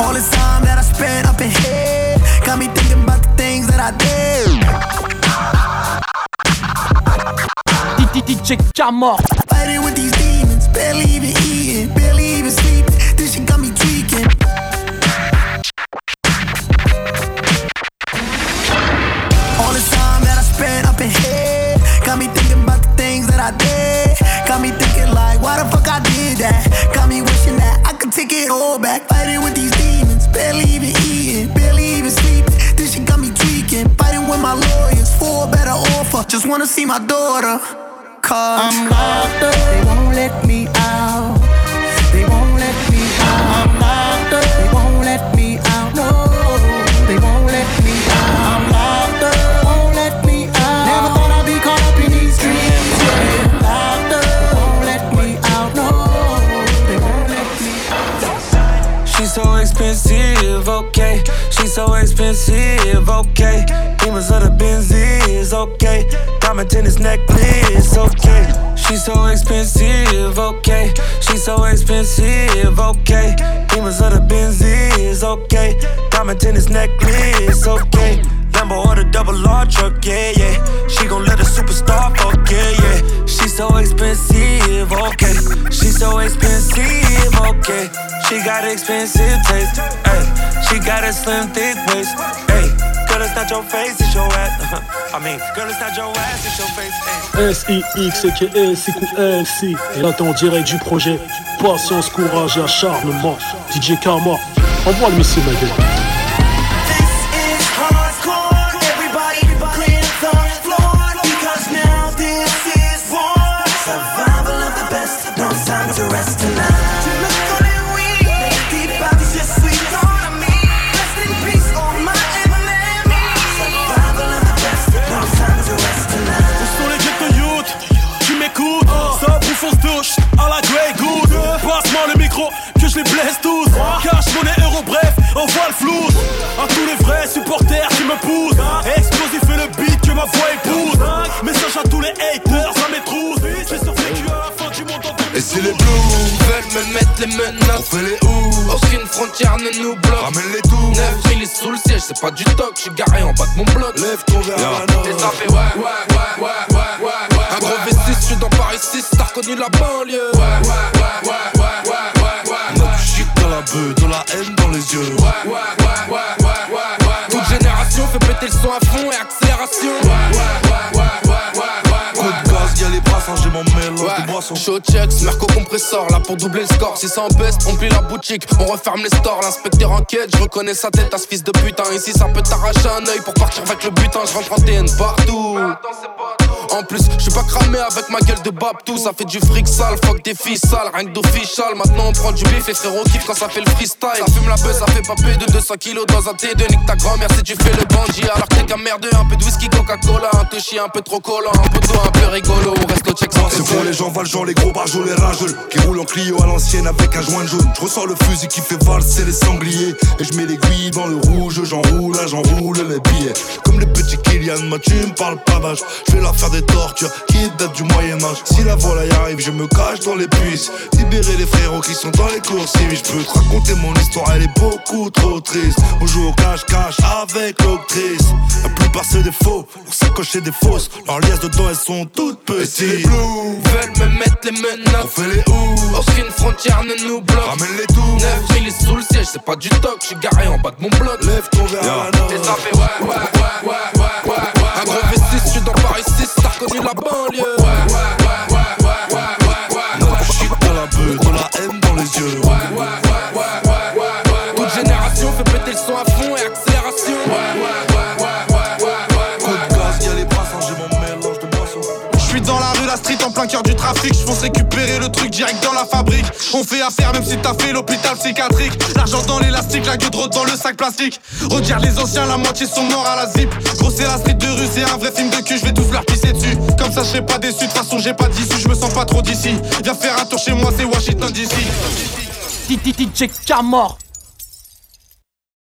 All this time that I spent up in here got me thinking about the things that I did. DJ Jammer. Fighting with these demons, barely even eating, barely even sleeping. This shit got me tweaking. All this time that I spent up in here got me thinking about the things that I did. Got me thinking like, why the fuck I did that? Got me wishing that I could take it all back. Fighting with these barely even eating, barely even sleeping. This shit got me tweaking. Fighting with my lawyers for a better offer. Just wanna see my daughter. Cause I'm locked up, they won't let me out. They won't let me out. I'm locked up, they won't let me out. No, they won't let me out. I'm locked up, won't let me out. Never thought I'd be caught up in these streets. Yeah, locked up, won't let me out. No, they won't let me out. She's so expensive, okay. She's so expensive, okay. Demons of the Benzies, okay. Diamond tennis necklace, okay. She's so expensive, okay. She's so expensive, okay. Demons of the Benzies, okay. Diamond tennis necklace, okay. Lambo or the double R truck, yeah, yeah. She gon' let a superstar fuck, yeah, yeah. She's so expensive, okay. She's so expensive, okay. She got expensive taste, hey. She got a slim, thick waist, hey. Girl, it's not your face, it's your ass. I mean, girl, it's not your ass, it's your face. S-I-X aka CQLC Et là t'es en direct du projet Patience, courage et acharnement DJ Karma Envoie le missile ma gueule This is les blesse tous. Cache monnaie euro bref envoie le flou À tous les vrais supporters qui me poussent. Explosif et le beat que ma voix épouse. Message à tous les haters à mes trousses. J'ai survécu à la fin du monde en Et si les blues. Veulent me mettre les menottes, on fait les ou Aucune frontière ne nous bloque. Ramène les tout. 9000 est sous le siège, c'est pas du toc, je suis garé en bas de mon bloc. Lève ton verre. Et ça fait ouais, ouais, ouais, ouais, ouais, ouais, ouais. Un gros V6, je suis dans Paris 6, t'as reconnu la banlieue. Ouais, ouais, ouais, ouais, ouais, ouais, boissons. Show checks, Merco compresseur, là pour doubler le score. Si ça en baisse, on plie la boutique, on referme les stores. L'inspecteur enquête, je reconnais sa tête à ce fils de putain. Ici, ça peut t'arracher un œil pour partir avec le butin. Je rentre en TN partout. En plus, je suis pas cramé avec ma gueule de Babtou. Ça fait du fric sale, fuck des filles sales, rien que d'official. Maintenant, on prend du bif, les frérots kiffent quand ça fait le freestyle. Ça fume la buzz, ça fait papier de 200 kilos dans un T2. Nique ta grand-mère si tu fais le bandit. Alors t'es qu'un merdeux, un peu de whisky, Coca-Cola, un touchy, un peu trop collant, un peu d'eau, un peu rigolo. On reste au check sans C'est pour les gens les gros barjots, les rageux Qui roulent en Clio à l'ancienne avec un joint jaune. Je ressors le fusil qui fait valser les sangliers. Et je mets l'aiguille dans le rouge, j'enroule, j'enroule les billets. Comme les petits Kylian, moi tu me parles pas vache Je vais leur faire des tortures qui datent du Moyen-Âge Si la volaille arrive, je me cache dans les puces. Libérer les frérots qui sont dans les courses Si je peux te raconter mon histoire, elle est beaucoup trop triste. On joue au cache-cache avec l'octrice. La plupart c'est des faux, leur sacoche c'est des fausses. Leurs liasses dedans elles sont toutes petites veulent me mettre les menottes. On fait les ou Aucune frontière ne nous bloque. Ramène les tout 9000 est sous le siège, c'est pas du toc, je suis garé en bas de mon bloc. Lève ton verre à la du trafic. Je pense récupérer le truc direct dans la fabrique. On fait affaire même si t'as fait l'hôpital psychiatrique. L'argent dans l'élastique, la gueule dans le sac plastique. Redire les anciens, la moitié sont morts à la zip. Gros, c'est la street de rue, c'est un vrai film de cul. Je vais tous leur pisser dessus. Comme ça, je serai pas déçu. De façon, j'ai pas d'issue, je me sens pas trop d'ici. Viens faire un tour chez moi, c'est Washington DC. DJ Camor.